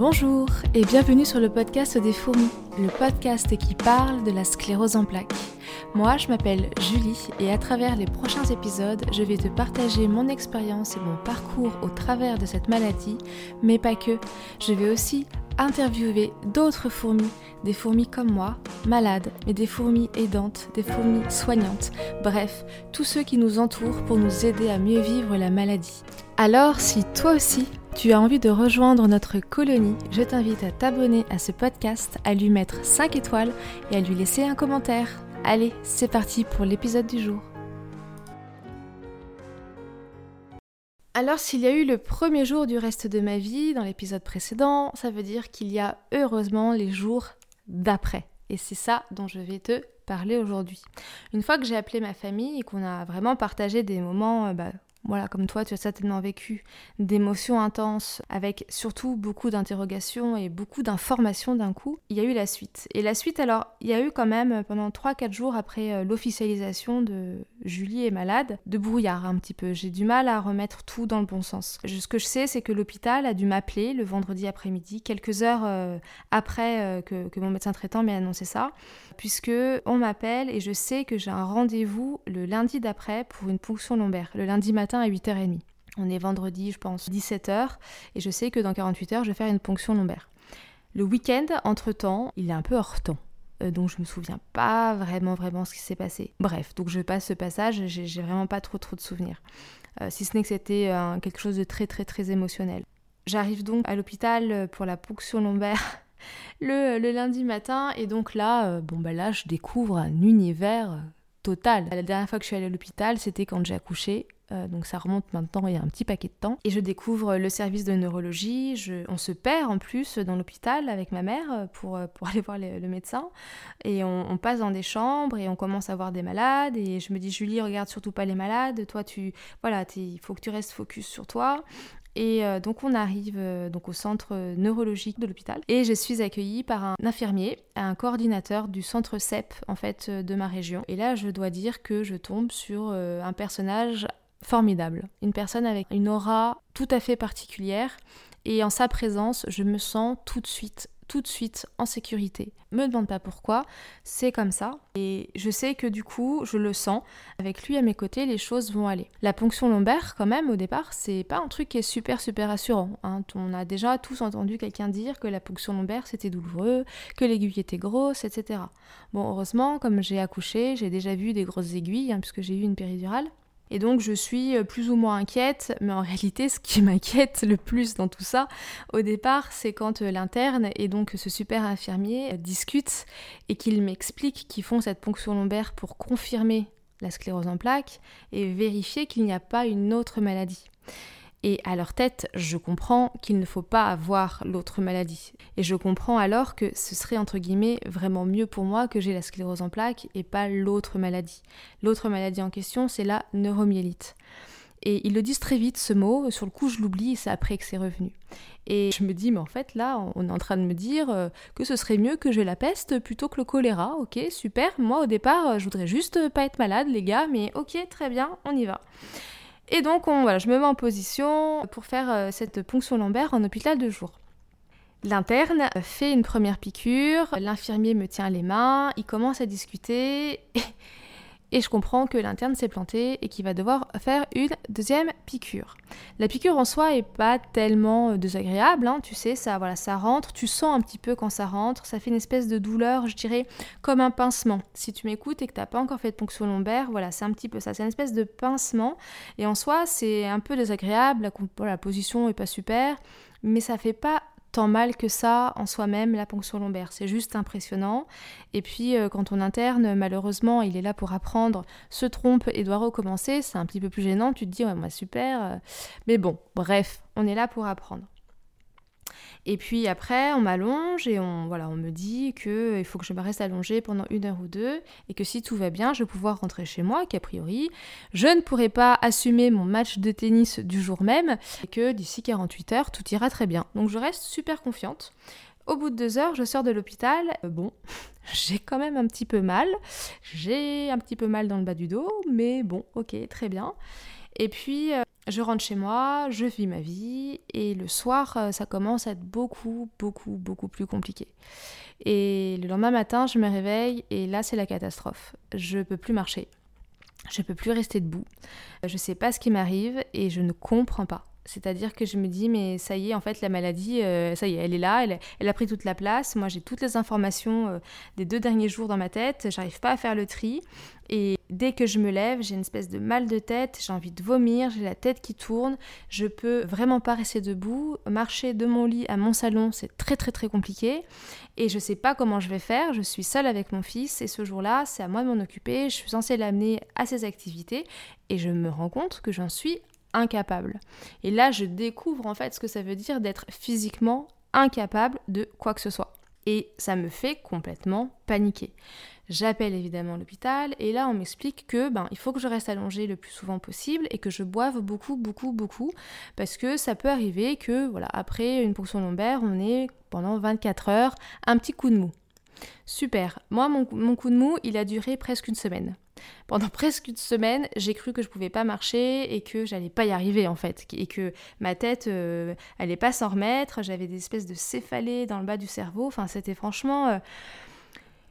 Bonjour et bienvenue sur le podcast des fourmis, le podcast qui parle de la sclérose en plaques. Moi, je m'appelle Julie et à travers les prochains épisodes, je vais te partager mon expérience et mon parcours au travers de cette maladie, mais pas que. Je vais aussi interviewer d'autres fourmis, des fourmis comme moi, malades, mais des fourmis aidantes, des fourmis soignantes, bref, tous ceux qui nous entourent pour nous aider à mieux vivre la maladie. Alors, si toi aussi, tu as envie de rejoindre notre colonie, je t'invite à t'abonner à ce podcast, à lui mettre 5 étoiles et à lui laisser un commentaire. Allez, c'est parti pour l'épisode du jour. Alors s'il y a eu le premier jour du reste de ma vie dans l'épisode précédent, ça veut dire qu'il y a heureusement les jours d'après. Et c'est ça dont je vais te parler aujourd'hui. Une fois que j'ai appelé ma famille et qu'on a vraiment partagé des moments euh, bah, voilà, comme toi, tu as certainement vécu d'émotions intenses, avec surtout beaucoup d'interrogations et beaucoup d'informations d'un coup. Il y a eu la suite. Et la suite, alors, il y a eu quand même, pendant 3-4 jours après euh, l'officialisation de Julie est malade, de brouillard un petit peu. J'ai du mal à remettre tout dans le bon sens. Ce que je sais, c'est que l'hôpital a dû m'appeler le vendredi après-midi, quelques heures euh, après euh, que, mon médecin traitant m'ait annoncé ça, puisque on m'appelle et je sais que j'ai un rendez-vous le lundi d'après pour une ponction lombaire, le lundi matin à 8h30. On est vendredi, je pense, 17h, et je sais que dans 48 heures, je vais faire une ponction lombaire. Le week-end, entre-temps, il est un peu hors temps. Euh, donc je me souviens pas vraiment vraiment ce qui s'est passé. Bref, donc je passe ce passage, j'ai vraiment pas trop trop de souvenirs. Euh, si ce n'est que c'était euh, quelque chose de très très très émotionnel. J'arrive donc à l'hôpital pour la ponction lombaire le, le, lundi matin et donc là, bon bah là je découvre un univers total. La dernière fois que je suis allée à l'hôpital, c'était quand j'ai accouché euh, donc ça remonte maintenant il y a un petit paquet de temps. Et je découvre le service de neurologie, on se perd en plus dans l'hôpital avec ma mère euh, pour, euh, pour aller voir le, médecin. Et on, passe dans des chambres et on commence à voir des malades. Et je me dis, Julie, regarde surtout pas les malades, toi tu... Voilà, il faut que tu restes focus sur toi. Et donc on arrive donc au centre neurologique de l'hôpital et je suis accueillie par un infirmier, un coordinateur du centre CEP en fait de ma région. Et là je dois dire que je tombe sur un personnage formidable. Une personne avec une aura tout à fait particulière et en sa présence, je me sens tout de suite tout de suite en sécurité. Me demande pas pourquoi, c'est comme ça. Et je sais que du coup, je le sens. Avec lui à mes côtés, les choses vont aller. La ponction lombaire, quand même, au départ, c'est pas un truc qui est super super rassurant. Hein. On a déjà tous entendu quelqu'un dire que la ponction lombaire c'était douloureux, que l'aiguille était grosse, etc. Bon, heureusement, comme j'ai accouché, j'ai déjà vu des grosses aiguilles, hein, puisque j'ai eu une péridurale. Et donc je suis euh, plus ou moins inquiète, mais en réalité ce qui m'inquiète le plus dans tout ça, au départ, c'est quand euh, l'interne et donc ce super infirmier discutent et qu'ils m'expliquent qu'ils font cette ponction lombaire pour confirmer la sclérose en plaques et vérifier qu'il n'y a pas une autre maladie. Et à leur tête, je comprends qu'il ne faut pas avoir l'autre maladie. Et je comprends alors que ce serait entre guillemets vraiment mieux pour moi que j'ai la sclérose en plaques et pas l'autre maladie. L'autre maladie en question, c'est la neuromyélite. Et ils le disent très vite ce mot, sur le coup je l'oublie et c'est après que c'est revenu. Et je me dis, mais en fait là, on est en train de me dire euh, que ce serait mieux que j'ai la peste plutôt que le choléra. Ok, super. Moi au départ, je voudrais juste pas être malade, les gars, mais ok, très bien, on y va. Et donc, on, voilà, je me mets en position pour faire euh, cette ponction lombaire en hôpital de jour. L'interne fait une première piqûre, l'infirmier me tient les mains, il commence à discuter et je comprends que l'interne s'est planté et qu'il va devoir faire une deuxième piqûre. La piqûre en soi est pas tellement euh, désagréable, hein, tu sais, ça, voilà, ça rentre, tu sens un petit peu quand ça rentre, ça fait une espèce de douleur, je dirais, comme un pincement. Si tu m'écoutes et que tu n'as pas encore fait de ponction lombaire, voilà, c'est un petit peu ça, c'est une espèce de pincement et en soi c'est un peu désagréable, la, la position est pas super, mais ça fait pas tant mal que ça en soi-même la ponction lombaire. C'est juste impressionnant. Et puis euh, quand on interne, malheureusement, il est là pour apprendre, se trompe et doit recommencer. C'est un petit peu plus gênant. Tu te dis, ouais, moi super. Mais bon, bref, on est là pour apprendre. Et puis après, on m'allonge et on, voilà, on me dit qu'il faut que je me reste allongée pendant une heure ou deux et que si tout va bien, je vais pouvoir rentrer chez moi, qu'a priori, je ne pourrai pas assumer mon match de tennis du jour même et que d'ici 48 heures, tout ira très bien. Donc je reste super confiante. Au bout de deux heures, je sors de l'hôpital. Euh, bon, j'ai quand même un petit peu mal. J'ai un petit peu mal dans le bas du dos, mais bon, ok, très bien. Et puis, euh, je rentre chez moi, je vis ma vie, et le soir, euh, ça commence à être beaucoup, beaucoup, beaucoup plus compliqué. Et le lendemain matin, je me réveille, et là, c'est la catastrophe. Je peux plus marcher. Je peux plus rester debout. Je sais pas ce qui m'arrive, et je ne comprends pas. C'est-à-dire que je me dis, mais ça y est, en fait, la maladie, euh, ça y est, elle est là, elle, a pris toute la place. Moi, j'ai toutes les informations euh, des deux derniers jours dans ma tête. J'arrive pas à faire le tri. Et dès que je me lève, j'ai une espèce de mal de tête, j'ai envie de vomir, j'ai la tête qui tourne. Je peux vraiment pas rester debout. Marcher de mon lit à mon salon, c'est très, très, très compliqué. Et je sais pas comment je vais faire. Je suis seule avec mon fils. Et ce jour-là, c'est à moi de m'en occuper. Je suis censée l'amener à ses activités. Et je me rends compte que j'en suis incapable. Et là, je découvre en fait ce que ça veut dire d'être physiquement incapable de quoi que ce soit. Et ça me fait complètement paniquer. J'appelle évidemment l'hôpital et là on m'explique que ben il faut que je reste allongée le plus souvent possible et que je boive beaucoup beaucoup beaucoup parce que ça peut arriver que voilà après une ponction lombaire on est pendant 24 heures un petit coup de mou. Super. Moi mon, mon coup de mou il a duré presque une semaine. Pendant presque une semaine, j'ai cru que je pouvais pas marcher et que j'allais pas y arriver en fait, et que ma tête euh, allait pas s'en remettre. J'avais des espèces de céphalées dans le bas du cerveau. Enfin, c'était franchement. Euh,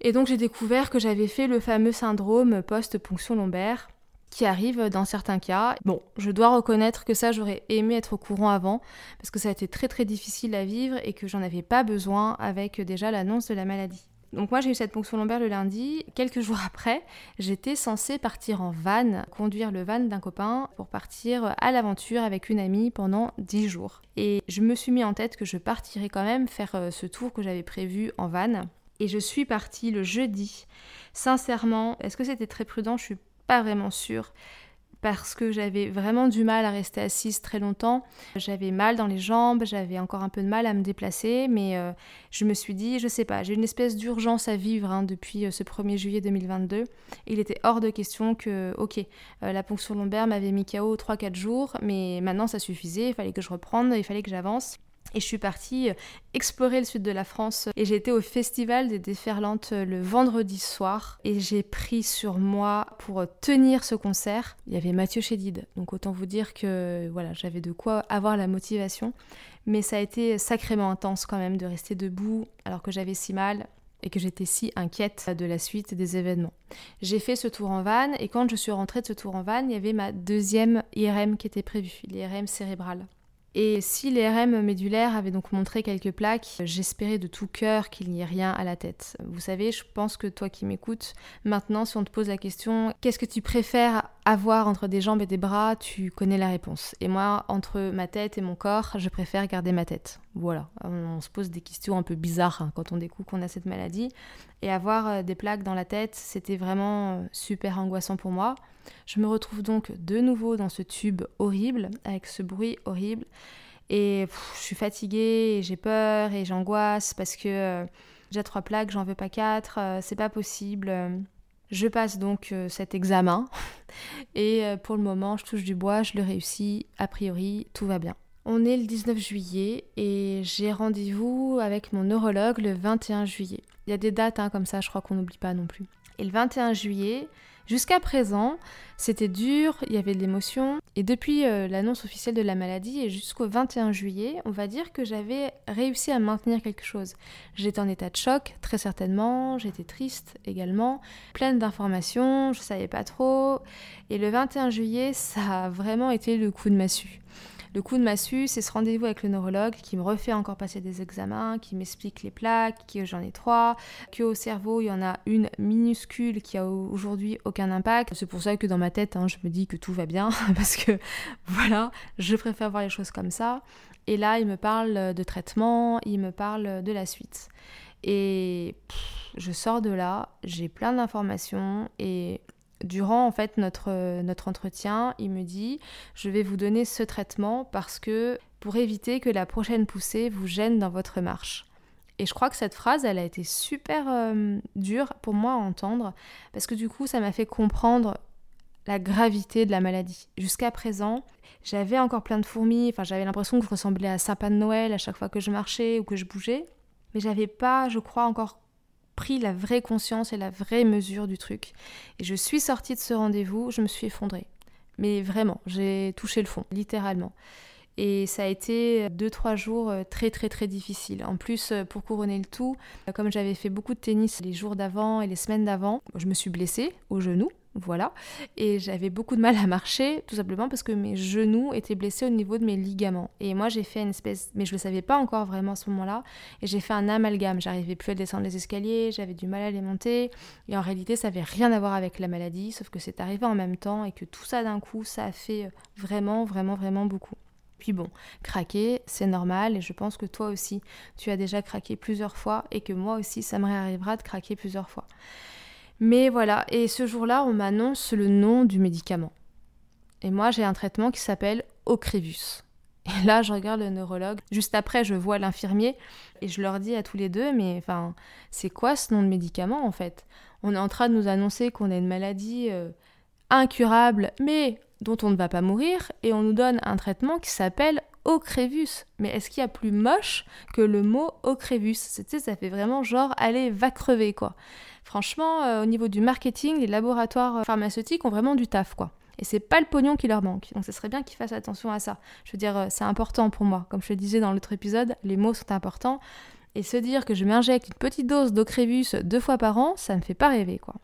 et donc j'ai découvert que j'avais fait le fameux syndrome post-ponction lombaire qui arrive dans certains cas. Bon, je dois reconnaître que ça, j'aurais aimé être au courant avant, parce que ça a été très très difficile à vivre et que j'en avais pas besoin avec déjà l'annonce de la maladie. Donc moi j'ai eu cette ponction lombaire le lundi. Quelques jours après, j'étais censée partir en van, conduire le van d'un copain pour partir à l'aventure avec une amie pendant 10 jours. Et je me suis mis en tête que je partirais quand même faire euh, ce tour que j'avais prévu en van. Et je suis partie le jeudi. Sincèrement, est-ce que c'était très prudent? Je suis pas vraiment sûre parce que j'avais vraiment du mal à rester assise très longtemps. J'avais mal dans les jambes, j'avais encore un peu de mal à me déplacer, mais euh, je me suis dit, je sais pas, j'ai une espèce d'urgence à vivre hein, depuis euh, ce 1er juillet 2022. Il était hors de question que, ok, euh, la ponction lombaire m'avait mis KO 3-4 jours, mais maintenant ça suffisait, il fallait que je reprenne, il fallait que j'avance. Et je suis partie euh, explorer le sud de la France et j'ai été au festival des déferlantes euh, le vendredi soir et j'ai pris sur moi pour euh, tenir ce concert. Il y avait Mathieu Chédid, donc autant vous dire que voilà, j'avais de quoi avoir la motivation. Mais ça a été sacrément intense quand même de rester debout alors que j'avais si mal et que j'étais si inquiète de la suite des événements. J'ai fait ce tour en van et quand je suis rentrée de ce tour en van, il y avait ma deuxième IRM qui était prévue, l'IRM cérébrale. Et si les RM médulaires avaient donc montré quelques plaques, j'espérais de tout cœur qu'il n'y ait rien à la tête. Vous savez, je pense que toi qui m'écoutes, maintenant si on te pose la question qu'est-ce que tu préfères avoir entre des jambes et des bras, tu connais la réponse. Et moi, entre ma tête et mon corps, je préfère garder ma tête. Voilà, on, se pose des questions un peu bizarres hein, quand on découvre qu'on a cette maladie. Et avoir euh, des plaques dans la tête, c'était vraiment euh, super angoissant pour moi. Je me retrouve donc de nouveau dans ce tube horrible, avec ce bruit horrible. Et je suis fatiguée, j'ai peur et j'angoisse parce que euh, j'ai trois plaques, j'en veux pas quatre, c'est pas possible. Je passe donc euh, cet examen et pour le moment, je touche du bois, je le réussis, a priori, tout va bien. On est le 19 juillet et j'ai rendez-vous avec mon neurologue le 21 juillet. Il y a des dates hein, comme ça, je crois qu'on n'oublie pas non plus. Et le 21 juillet, Jusqu'à présent, c'était dur, il y avait de l'émotion, et depuis euh, l'annonce officielle de la maladie et jusqu'au 21 juillet, on va dire que j'avais réussi à maintenir quelque chose. J'étais en état de choc, très certainement, j'étais triste également, pleine d'informations, je savais pas trop, et le 21 juillet, ça a vraiment été le coup de massue. Le coup de massue, c'est ce rendez-vous avec le neurologue qui me refait encore passer des examens, qui m'explique les plaques, que j'en ai trois, qu'au cerveau, il y en a une minuscule qui a aujourd'hui aucun impact. C'est pour ça que dans ma tête, hein, je me dis que tout va bien, parce que voilà, je préfère voir les choses comme ça. Et là, il me parle de traitement, il me parle de la suite. Et je sors de là, j'ai plein d'informations et durant en fait notre, notre entretien, il me dit je vais vous donner ce traitement parce que pour éviter que la prochaine poussée vous gêne dans votre marche. Et je crois que cette phrase, elle a été super euh, dure pour moi à entendre parce que du coup, ça m'a fait comprendre la gravité de la maladie. Jusqu'à présent, j'avais encore plein de fourmis, enfin j'avais l'impression que je ressemblais à Sapin de Noël à chaque fois que je marchais ou que je bougeais, mais j'avais pas, je crois, encore pris la vraie conscience et la vraie mesure du truc. Et je suis sortie de ce rendez-vous, je me suis effondrée. Mais vraiment, j'ai touché le fond, littéralement. Et ça a été deux, trois jours euh, très très très difficiles. En plus, euh, pour couronner le tout, comme j'avais fait beaucoup de tennis les jours d'avant et les semaines d'avant, je me suis blessée au genou. Voilà. Et j'avais beaucoup de mal à marcher, tout simplement parce que mes genoux étaient blessés au niveau de mes ligaments. Et moi, j'ai fait une espèce. Mais je ne le savais pas encore vraiment à ce moment-là. Et j'ai fait un amalgame. J'arrivais plus à descendre les escaliers, j'avais du mal à les monter. Et en réalité, ça n'avait rien à voir avec la maladie, sauf que c'est arrivé en même temps et que tout ça d'un coup, ça a fait vraiment, vraiment, vraiment beaucoup. Puis bon, craquer, c'est normal et je pense que toi aussi, tu as déjà craqué plusieurs fois et que moi aussi, ça me réarrivera de craquer plusieurs fois. Mais voilà, et ce jour-là, on m'annonce le nom du médicament. Et moi, j'ai un traitement qui s'appelle Ocrevus. Et là, je regarde le neurologue. Juste après, je vois l'infirmier et je leur dis à tous les deux, mais enfin, c'est quoi ce nom de médicament en fait? On est en train de nous annoncer qu'on a une maladie euh, incurable, mais dont on ne va pas mourir, et on nous donne un traitement qui s'appelle Ocrevus. Mais est-ce qu'il y a plus moche que le mot Ocrevus? Ça fait vraiment genre, allez, va crever quoi. Franchement, euh, au niveau du marketing, les laboratoires euh, pharmaceutiques ont vraiment du taf, quoi. Et c'est pas le pognon qui leur manque. Donc ce serait bien qu'ils fassent attention à ça. Je veux dire, euh, c'est important pour moi. Comme je le disais dans l'autre épisode, les mots sont importants. Et se dire que je m'injecte une petite dose d'Ocrevus deux fois par an, ça me fait pas rêver, quoi.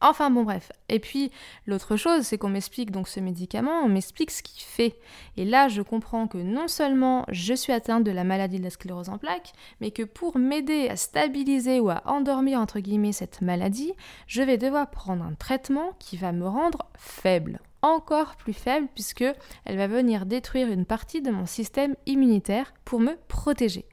Enfin bon bref. Et puis l'autre chose, c'est qu'on m'explique donc ce médicament, on m'explique ce qu'il fait. Et là, je comprends que non seulement je suis atteinte de la maladie de la sclérose en plaques, mais que pour m'aider à stabiliser ou à endormir entre guillemets cette maladie, je vais devoir prendre un traitement qui va me rendre faible encore plus faible puisque elle va venir détruire une partie de mon système immunitaire pour me protéger.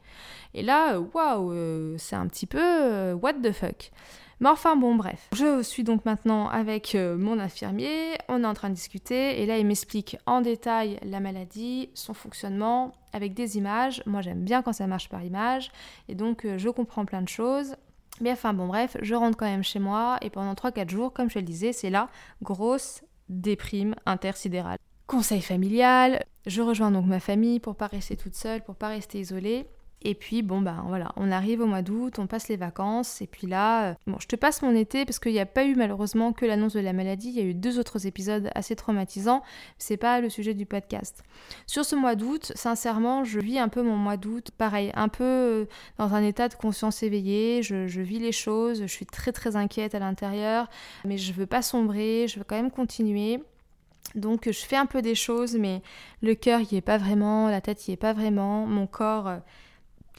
Et là, waouh, euh, c'est un petit peu euh, what the fuck. Mais enfin bon bref, je suis donc maintenant avec euh, mon infirmier, on est en train de discuter et là il m'explique en détail la maladie, son fonctionnement avec des images. Moi j'aime bien quand ça marche par image et donc euh, je comprends plein de choses. Mais enfin bon bref, je rentre quand même chez moi et pendant 3-4 jours, comme je le disais, c'est la grosse déprime intersidérale. Conseil familial, je rejoins donc ma famille pour pas rester toute seule, pour pas rester isolée. Et puis bon bah voilà, on arrive au mois d'août, on passe les vacances, et puis là, euh, bon je te passe mon été parce qu'il n'y a pas eu malheureusement que l'annonce de la maladie, il y a eu deux autres épisodes assez traumatisants, c'est pas le sujet du podcast. Sur ce mois d'août, sincèrement, je vis un peu mon mois d'août, pareil, un peu euh, dans un état de conscience éveillée, je, je vis les choses, je suis très très inquiète à l'intérieur, mais je veux pas sombrer, je veux quand même continuer. Donc je fais un peu des choses, mais le cœur y est pas vraiment, la tête y est pas vraiment, mon corps euh,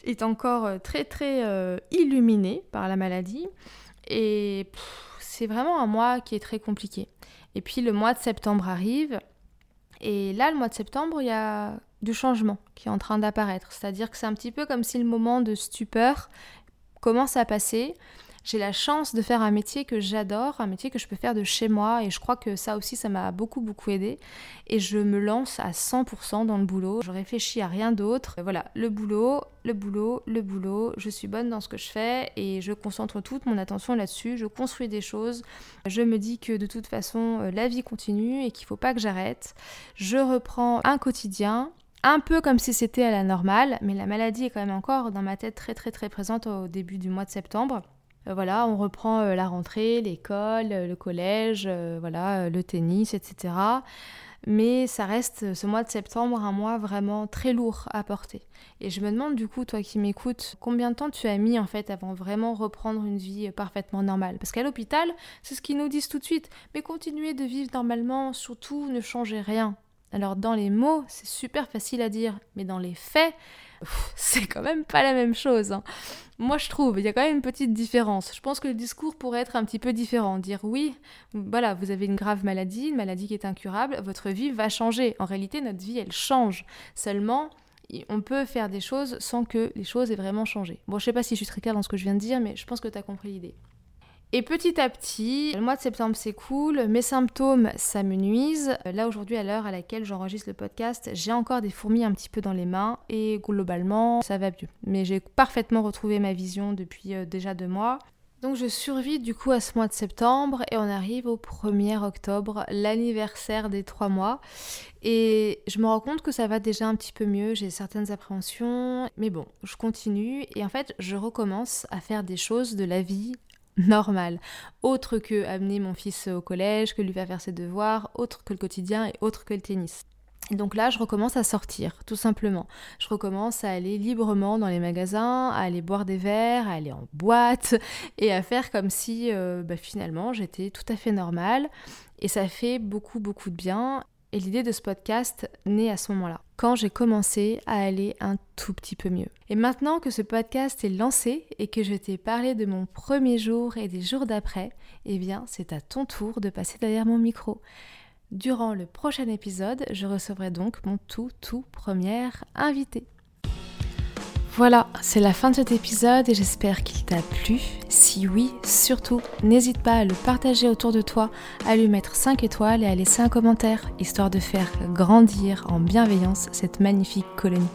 est encore euh, très très euh, illuminé par la maladie. Et c'est vraiment un mois qui est très compliqué. Et puis le mois de septembre arrive. Et là, le mois de septembre, il y a du changement qui est en train d'apparaître. C'est-à-dire que c'est un petit peu comme si le moment de stupeur commence à passer j'ai la chance de faire un métier que j'adore, un métier que je peux faire de chez moi et je crois que ça aussi ça m'a beaucoup beaucoup aidé et je me lance à 100% dans le boulot, je réfléchis à rien d'autre. Voilà, le boulot, le boulot, le boulot, je suis bonne dans ce que je fais et je concentre toute mon attention là-dessus, je construis des choses, je me dis que de toute façon euh, la vie continue et qu'il faut pas que j'arrête. Je reprends un quotidien un peu comme si c'était à la normale, mais la maladie est quand même encore dans ma tête très très très présente au début du mois de septembre. Euh, voilà, on reprend euh, la rentrée, l'école, euh, le collège, voilà, le tennis, etc. Mais ça reste ce mois de septembre un mois vraiment très lourd à porter. Et je me demande du coup, toi qui m'écoutes, combien de temps tu as mis en fait avant vraiment reprendre une vie parfaitement normale? Parce qu'à l'hôpital, c'est ce qu'ils nous disent tout de suite. Mais continuez de vivre normalement, surtout ne changez rien. Alors dans les mots, c'est super facile à dire, mais dans les faits, c'est quand même pas la même chose. Hein. Moi, je trouve, il y a quand même une petite différence. Je pense que le discours pourrait être un petit peu différent. Dire oui, voilà, vous avez une grave maladie, une maladie qui est incurable, votre vie va changer. En réalité, notre vie, elle change. Seulement, on peut faire des choses sans que les choses aient vraiment changé. Bon, je sais pas si je suis très claire dans ce que je viens de dire, mais je pense que tu as compris l'idée. Et petit à petit, le mois de septembre s'écoule, mes symptômes s'amenuisent. Là aujourd'hui, à l'heure à laquelle j'enregistre le podcast, j'ai encore des fourmis un petit peu dans les mains et globalement, ça va mieux. Mais j'ai parfaitement retrouvé ma vision depuis euh, déjà deux mois. Donc je survis du coup à ce mois de septembre et on arrive au 1er octobre, l'anniversaire des trois mois. Et je me rends compte que ça va déjà un petit peu mieux, j'ai certaines appréhensions, mais bon, je continue et en fait je recommence à faire des choses de la vie normale, autre que amener mon fils au collège, que lui faire faire ses devoirs, autre que le quotidien et autre que le tennis. Et donc là, je recommence à sortir, tout simplement. Je recommence à aller librement dans les magasins, à aller boire des verres, à aller en boîte et à faire comme si euh, bah, finalement j'étais tout à fait normale. Et ça fait beaucoup, beaucoup de bien. Et l'idée de ce podcast naît à ce moment-là, quand j'ai commencé à aller un tout petit peu mieux. Et maintenant que ce podcast est lancé et que je t'ai parlé de mon premier jour et des jours d'après, eh bien c'est à ton tour de passer derrière mon micro. Durant le prochain épisode, je recevrai donc mon tout tout premier invité. Voilà, c'est la fin de cet épisode et j'espère qu'il t'a plu. Si oui, surtout, n'hésite pas à le partager autour de toi, à lui mettre 5 étoiles et à laisser un commentaire, histoire de faire grandir en bienveillance cette magnifique colonie.